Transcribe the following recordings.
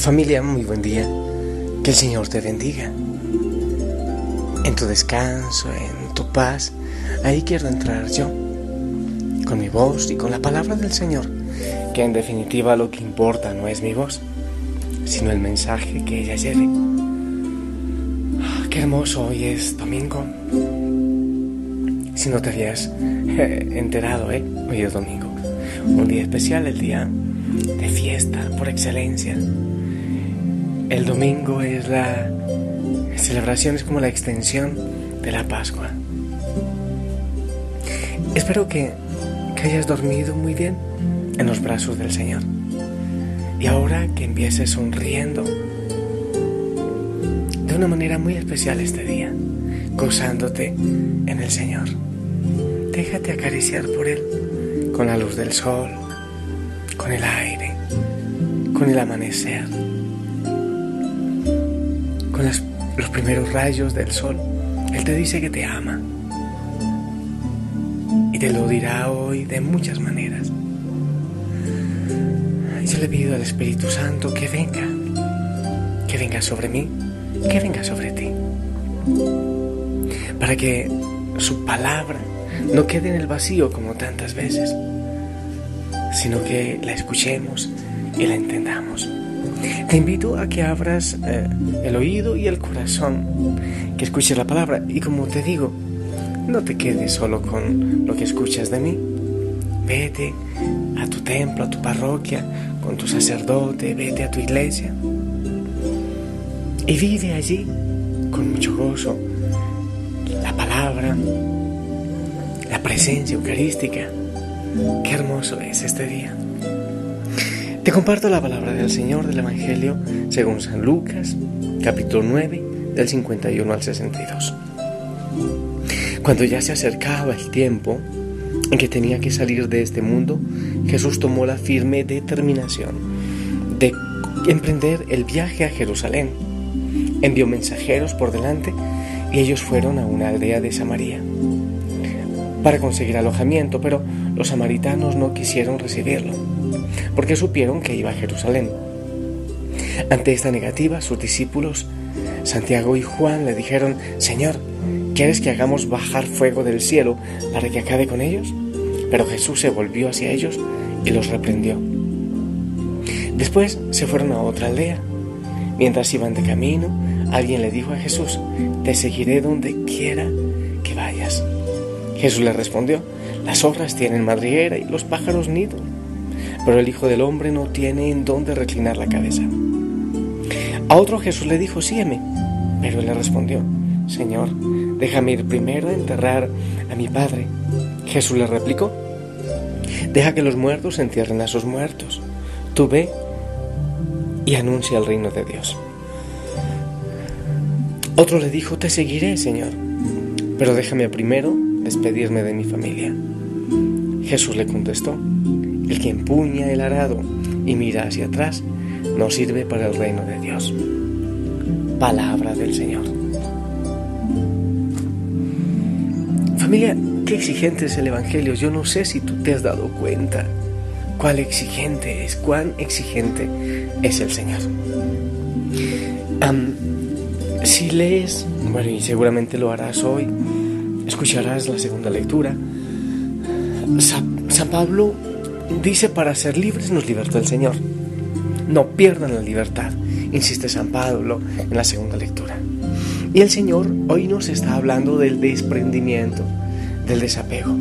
Familia, muy buen día. Que el Señor te bendiga. En tu descanso, en tu paz, ahí quiero entrar yo, con mi voz y con la palabra del Señor, que en definitiva lo que importa no es mi voz, sino el mensaje que ella lleve. Qué hermoso hoy es domingo. Si no te habías eh, enterado, ¿eh? hoy es domingo. Un día especial, el día de fiesta por excelencia. El domingo es la celebración, es como la extensión de la Pascua. Espero que, que hayas dormido muy bien en los brazos del Señor. Y ahora que empieces sonriendo de una manera muy especial este día, gozándote en el Señor. Déjate acariciar por Él con la luz del sol, con el aire, con el amanecer, con los primeros rayos del sol. Él te dice que te ama y te lo dirá hoy de muchas maneras. Yo le pido al Espíritu Santo que venga, que venga sobre mí, que venga sobre ti, para que su palabra no quede en el vacío como tantas veces, sino que la escuchemos y la entendamos. Te invito a que abras eh, el oído y el corazón, que escuches la palabra y como te digo, no te quedes solo con lo que escuchas de mí. Vete a tu templo, a tu parroquia, con tu sacerdote, vete a tu iglesia y vive allí con mucho gozo la palabra, la presencia eucarística. Qué hermoso es este día. Comparto la palabra del Señor del Evangelio según San Lucas, capítulo 9, del 51 al 62. Cuando ya se acercaba el tiempo en que tenía que salir de este mundo, Jesús tomó la firme determinación de emprender el viaje a Jerusalén. Envió mensajeros por delante y ellos fueron a una aldea de Samaria para conseguir alojamiento, pero los samaritanos no quisieron recibirlo, porque supieron que iba a Jerusalén. Ante esta negativa, sus discípulos, Santiago y Juan, le dijeron, Señor, ¿quieres que hagamos bajar fuego del cielo para que acabe con ellos? Pero Jesús se volvió hacia ellos y los reprendió. Después se fueron a otra aldea. Mientras iban de camino, alguien le dijo a Jesús, te seguiré donde quiera que vayas. Jesús le respondió, las zorras tienen madriguera y los pájaros nido, pero el Hijo del Hombre no tiene en dónde reclinar la cabeza. A otro Jesús le dijo, sígueme, pero él le respondió, Señor, déjame ir primero a enterrar a mi Padre. Jesús le replicó, deja que los muertos entierren a sus muertos. Tú ve y anuncia el reino de Dios. Otro le dijo, te seguiré, Señor, pero déjame primero despedirme de mi familia. Jesús le contestó, el que empuña el arado y mira hacia atrás no sirve para el reino de Dios. Palabra del Señor. Familia, qué exigente es el Evangelio. Yo no sé si tú te has dado cuenta cuál exigente es, cuán exigente es el Señor. si lees, bueno, y seguramente lo harás hoy, escucharás la segunda lectura. San Pablo dice, para ser libres nos libertó el Señor. No pierdan la libertad, insiste San Pablo en la segunda lectura. Y el Señor hoy nos está hablando del desprendimiento, del desapego.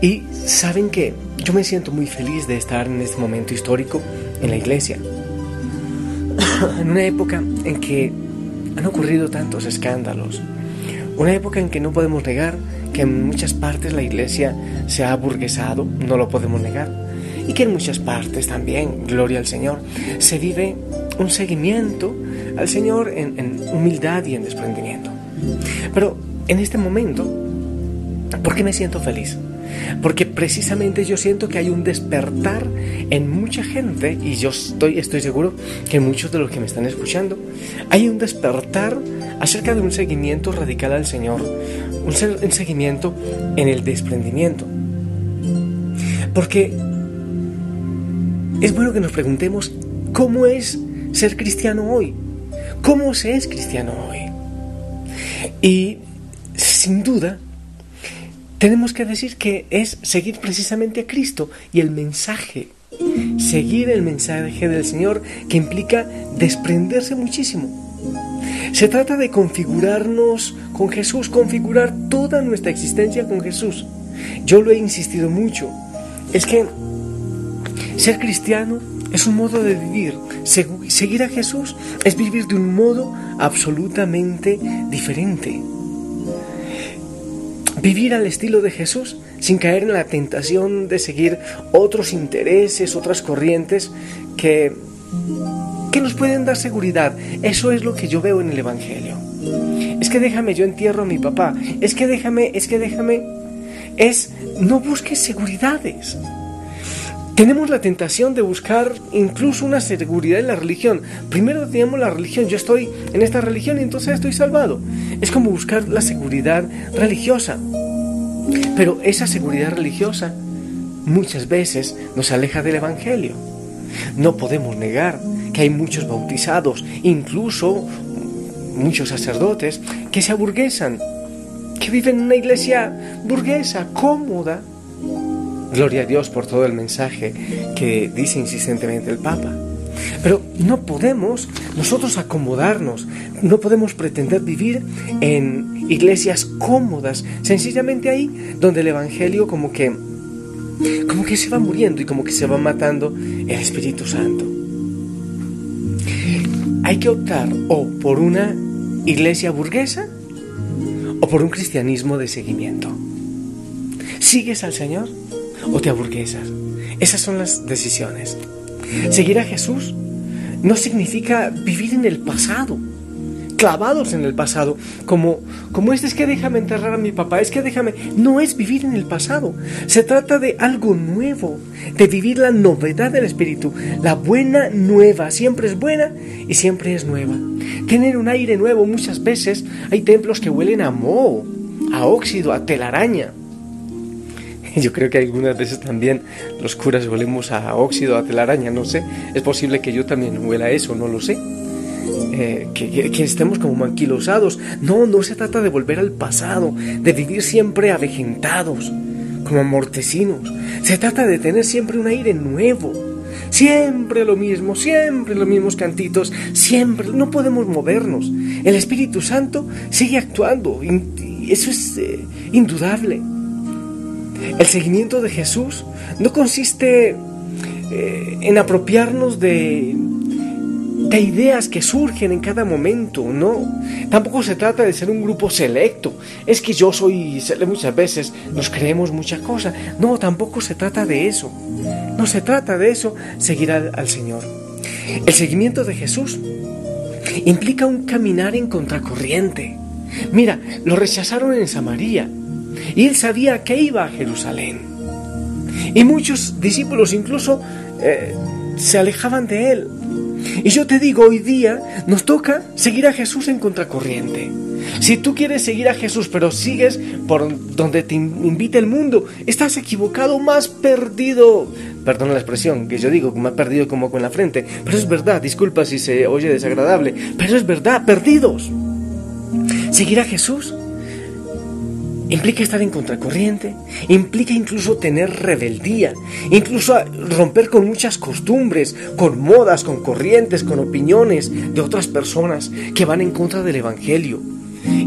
Y saben que yo me siento muy feliz de estar en este momento histórico en la iglesia. en una época en que han ocurrido tantos escándalos, una época en que no podemos negar que en muchas partes la iglesia se ha aburguesado, no lo podemos negar, y que en muchas partes también, gloria al Señor, se vive un seguimiento al Señor en, humildad y en desprendimiento. Pero en este momento, ¿por qué me siento feliz? Porque precisamente yo siento que hay un despertar en mucha gente, y yo estoy, estoy seguro que muchos de los que me están escuchando, hay un despertar acerca de un seguimiento radical al Señor, un, seguimiento en el desprendimiento. Porque es bueno que nos preguntemos cómo es ser cristiano hoy, cómo se es cristiano hoy. Y sin duda, tenemos que decir que es seguir precisamente a Cristo y el mensaje, seguir el mensaje del Señor que implica desprenderse muchísimo. Se trata de configurarnos con Jesús, configurar toda nuestra existencia con Jesús. Yo lo he insistido mucho. Es que ser cristiano es un modo de vivir. Seguir a Jesús es vivir de un modo absolutamente diferente. Vivir al estilo de Jesús sin caer en la tentación de seguir otros intereses, otras corrientes que, que nos pueden dar seguridad. Eso es lo que yo veo en el Evangelio. Es que déjame, yo entierro a mi papá. Es que déjame, es que déjame. Es, no busques seguridades. Tenemos la tentación de buscar incluso una seguridad en la religión. Primero tenemos la religión, yo estoy en esta religión y entonces estoy salvado. Es como buscar la seguridad religiosa. Pero esa seguridad religiosa muchas veces nos aleja del Evangelio. No podemos negar que hay muchos bautizados, incluso muchos sacerdotes, que se aburguesan, que viven en una iglesia burguesa, cómoda, Gloria a Dios por todo el mensaje que dice insistentemente el Papa. Pero no podemos nosotros acomodarnos, no podemos pretender vivir en iglesias cómodas, sencillamente ahí donde el Evangelio como que, como que se va muriendo y como que se va matando el Espíritu Santo. Hay que optar o por una iglesia burguesa o por un cristianismo de seguimiento. ¿Sigues al Señor? o te aburguesas. Esas son las decisiones. Seguir a Jesús no significa vivir en el pasado, clavados en el pasado, como, como es que déjame enterrar a mi papá, es que déjame, no es vivir en el pasado, se trata de algo nuevo, de vivir la novedad del Espíritu, la buena nueva, siempre es buena y siempre es nueva. Tener un aire nuevo, muchas veces hay templos que huelen a moho, a óxido, a telaraña. Yo creo que algunas veces también los curas volvemos a óxido, a telaraña, no sé. Es posible que yo también huela eso, no lo sé. Eh, que, estemos como manquilosados. No, no se trata de volver al pasado, de vivir siempre avejentados, como mortecinos. Se trata de tener siempre un aire nuevo. Siempre lo mismo, siempre los mismos cantitos, siempre. No podemos movernos. El Espíritu Santo sigue actuando. Eso es eh, indudable. El seguimiento de Jesús no consiste eh, en apropiarnos de, de ideas que surgen en cada momento, no. Tampoco se trata de ser un grupo selecto. Es que yo soy, muchas veces nos creemos muchas cosas. No, tampoco se trata de eso. No se trata de eso, seguir al Señor. El seguimiento de Jesús implica un caminar en contracorriente. Mira, lo rechazaron en Samaria, y él sabía que iba a Jerusalén. Y muchos discípulos incluso eh, se alejaban de él. Y yo te digo, hoy día nos toca seguir a Jesús en contracorriente. Si tú quieres seguir a Jesús, pero sigues por donde te invita el mundo, estás equivocado, más perdido. Perdona la expresión que yo digo, más perdido como con la frente. Pero es verdad, disculpa si se oye desagradable, pero es verdad, perdidos. Seguir a Jesús Implica estar en contracorriente, implica incluso tener rebeldía, incluso romper con muchas costumbres, con modas, con corrientes, con opiniones de otras personas que van en contra del Evangelio.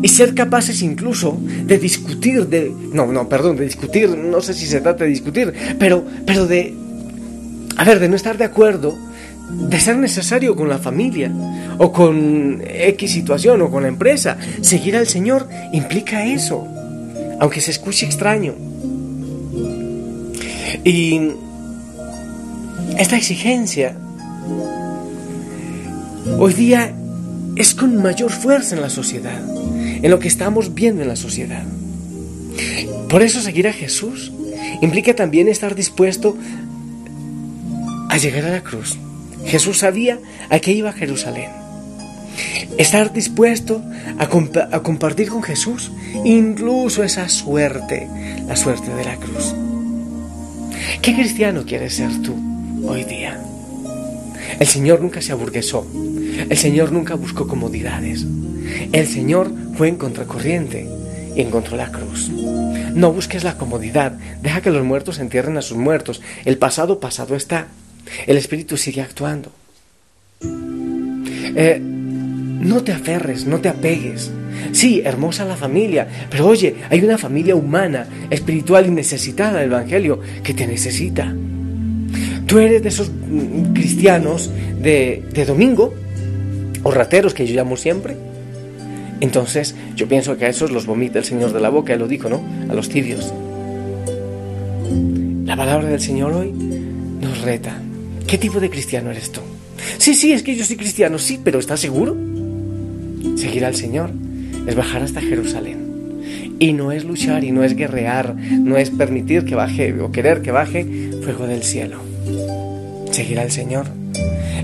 Y ser capaces incluso de discutir, de... No, no, perdón, de discutir, no sé si se trata de discutir, pero, pero de... A ver, de no estar de acuerdo, de ser necesario con la familia, o con X situación, o con la empresa. Seguir al Señor implica eso aunque se escuche extraño. Y esta exigencia hoy día es con mayor fuerza en la sociedad, en lo que estamos viendo en la sociedad. Por eso seguir a Jesús implica también estar dispuesto a llegar a la cruz. Jesús sabía a qué iba a Jerusalén. Estar dispuesto a, compartir con Jesús incluso esa suerte, la suerte de la cruz. ¿Qué cristiano quieres ser tú hoy día? El Señor nunca se aburguesó. El Señor nunca buscó comodidades. El Señor fue en contracorriente y encontró la cruz. No busques la comodidad. Deja que los muertos entierren a sus muertos. El pasado pasado está. El Espíritu sigue actuando. Eh, no te aferres, no te apegues. Sí, hermosa la familia, pero oye, hay una familia humana, espiritual y necesitada del Evangelio que te necesita. Tú eres de esos mm, cristianos de, de domingo, o rateros que yo llamo siempre. Entonces, yo pienso que a esos los vomita el Señor de la boca, Él lo dijo, ¿no? A los tibios. La palabra del Señor hoy nos reta. ¿Qué tipo de cristiano eres tú? Sí, sí, es que yo soy cristiano, sí, pero ¿estás seguro? Seguir al Señor es bajar hasta Jerusalén. Y no es luchar y no es guerrear, no es permitir que baje o querer que baje fuego del cielo. Seguir al Señor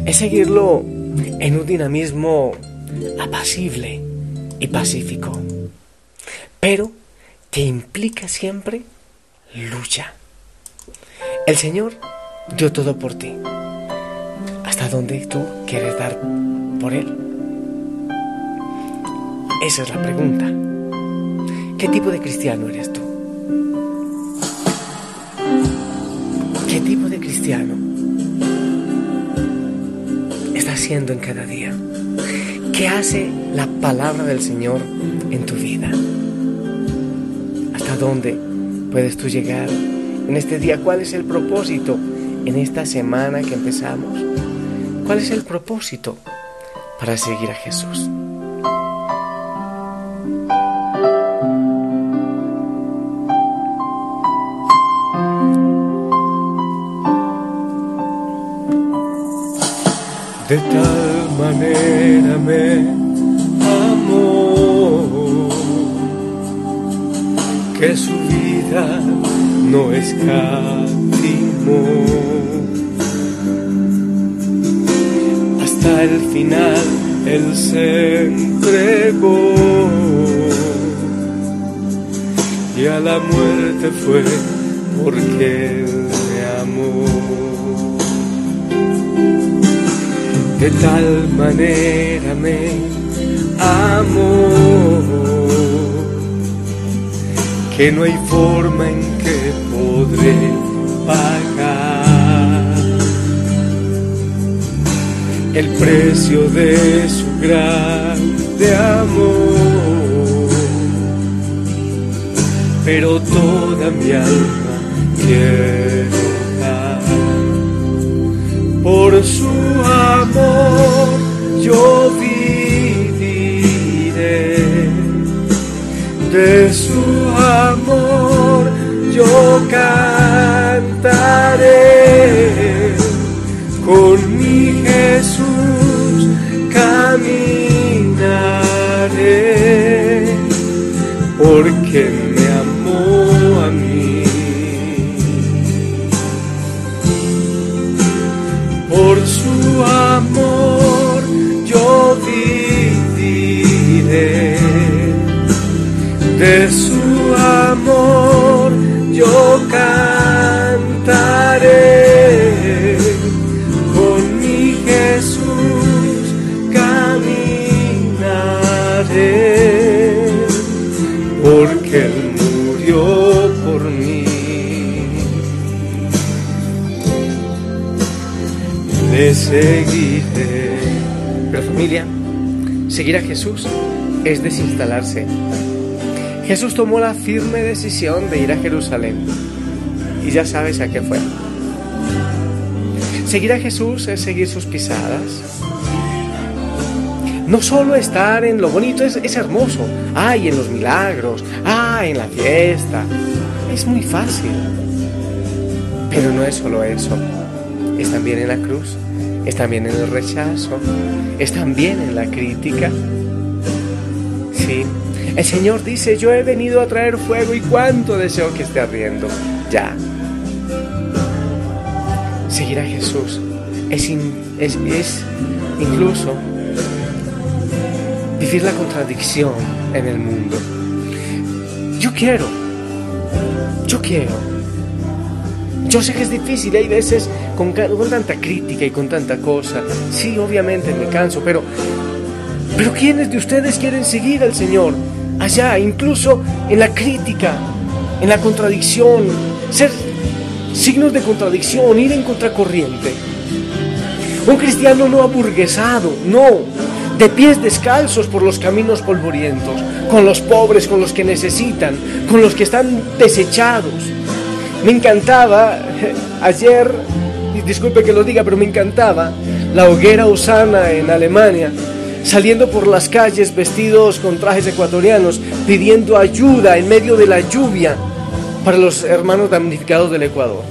es seguirlo en un dinamismo apacible y pacífico, pero que implica siempre lucha. El Señor dio todo por ti. ¿Hasta dónde tú quieres dar por Él? Esa es la pregunta. ¿Qué tipo de cristiano eres tú? ¿Qué tipo de cristiano estás siendo en cada día? ¿Qué hace la palabra del Señor en tu vida? ¿Hasta dónde puedes tú llegar en este día? ¿Cuál es el propósito en esta semana que empezamos? ¿Cuál es el propósito para seguir a Jesús? De tal manera me amó que su vida no escatimó. Hasta el final él se entregó y a la muerte fue porque de tal manera me amó que no hay forma en que podré pagar el precio de su grande amor, pero toda mi alma quiero cantaré, con mi Jesús caminaré, porque cantaré. Con mi Jesús caminaré. Porque Él murió por mí. le seguiré. Pero familia, seguir a Jesús es desinstalarse. Jesús tomó la firme decisión de ir a Jerusalén. Y ya sabes a qué fue. Seguir a Jesús es seguir sus pisadas. No solo estar en lo bonito, es, es hermoso. Ay, en los milagros. Ay, en la fiesta. Es muy fácil. Pero no es solo eso. Es también en la cruz es también en el rechazo, es también en la crítica. Sí, el Señor dice, yo he venido a traer fuego y cuánto deseo que esté ardiendo. Ya. Seguir a Jesús es, incluso vivir la contradicción en el mundo. Yo quiero, yo quiero Yo sé que es difícil, hay veces con, con tanta crítica y con tanta cosa. Sí, obviamente me canso, pero, pero ¿quiénes de ustedes quieren seguir al Señor? Allá, incluso en la crítica, en la contradicción, ser signos de contradicción, ir en contracorriente. Un cristiano no aburguesado, no, de pies descalzos por los caminos polvorientos, con los pobres, con los que necesitan, con los que están desechados. Me encantaba ayer, y disculpe que lo diga, pero me encantaba la hoguera usana en Alemania, saliendo por las calles vestidos con trajes ecuatorianos, pidiendo ayuda en medio de la lluvia para los hermanos damnificados del Ecuador.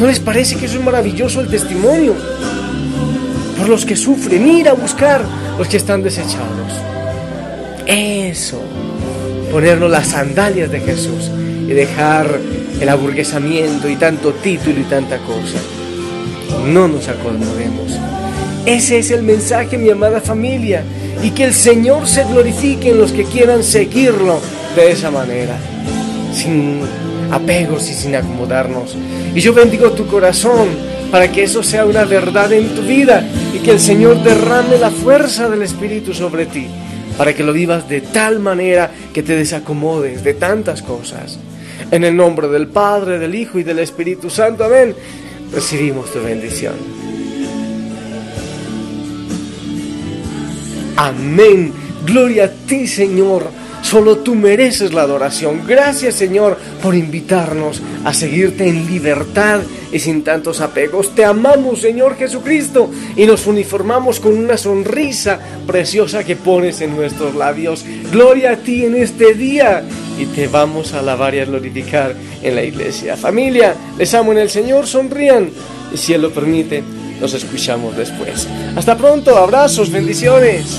¿No les parece que eso es maravilloso el testimonio? Por los que sufren, ir a buscar los que están desechados. Eso, ponernos las sandalias de Jesús y dejar el aburguesamiento y tanto título y tanta cosa. No nos acomodemos. Ese es el mensaje, mi amada familia, y que el Señor se glorifique en los que quieran seguirlo de esa manera, sin apegos y sin acomodarnos. Y yo bendigo tu corazón para que eso sea una verdad en tu vida y que el Señor derrame la fuerza del Espíritu sobre ti, para que lo vivas de tal manera que te desacomodes de tantas cosas. En el nombre del Padre, del Hijo y del Espíritu Santo, amén, recibimos tu bendición. Amén. Gloria a ti, Señor. Solo tú mereces la adoración. Gracias Señor por invitarnos a seguirte en libertad y sin tantos apegos. Te amamos Señor Jesucristo y nos uniformamos con una sonrisa preciosa que pones en nuestros labios. Gloria a ti en este día y te vamos a alabar y a glorificar en la iglesia. Familia, les amo en el Señor, sonrían y si Él lo permite, nos escuchamos después. Hasta pronto, abrazos, bendiciones.